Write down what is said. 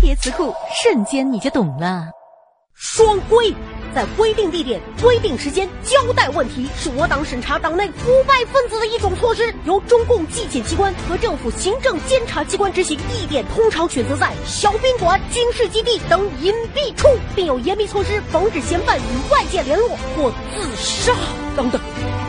叠词库瞬间你就懂了。双规在规定地点规定时间交代问题是我党审查党内腐败分子的一种措施由中共纪检机关和政府行政监察机关执行。地点通常选择在小宾馆军事基地等隐蔽处并有严密措施防止嫌犯与外界联络或自杀等等。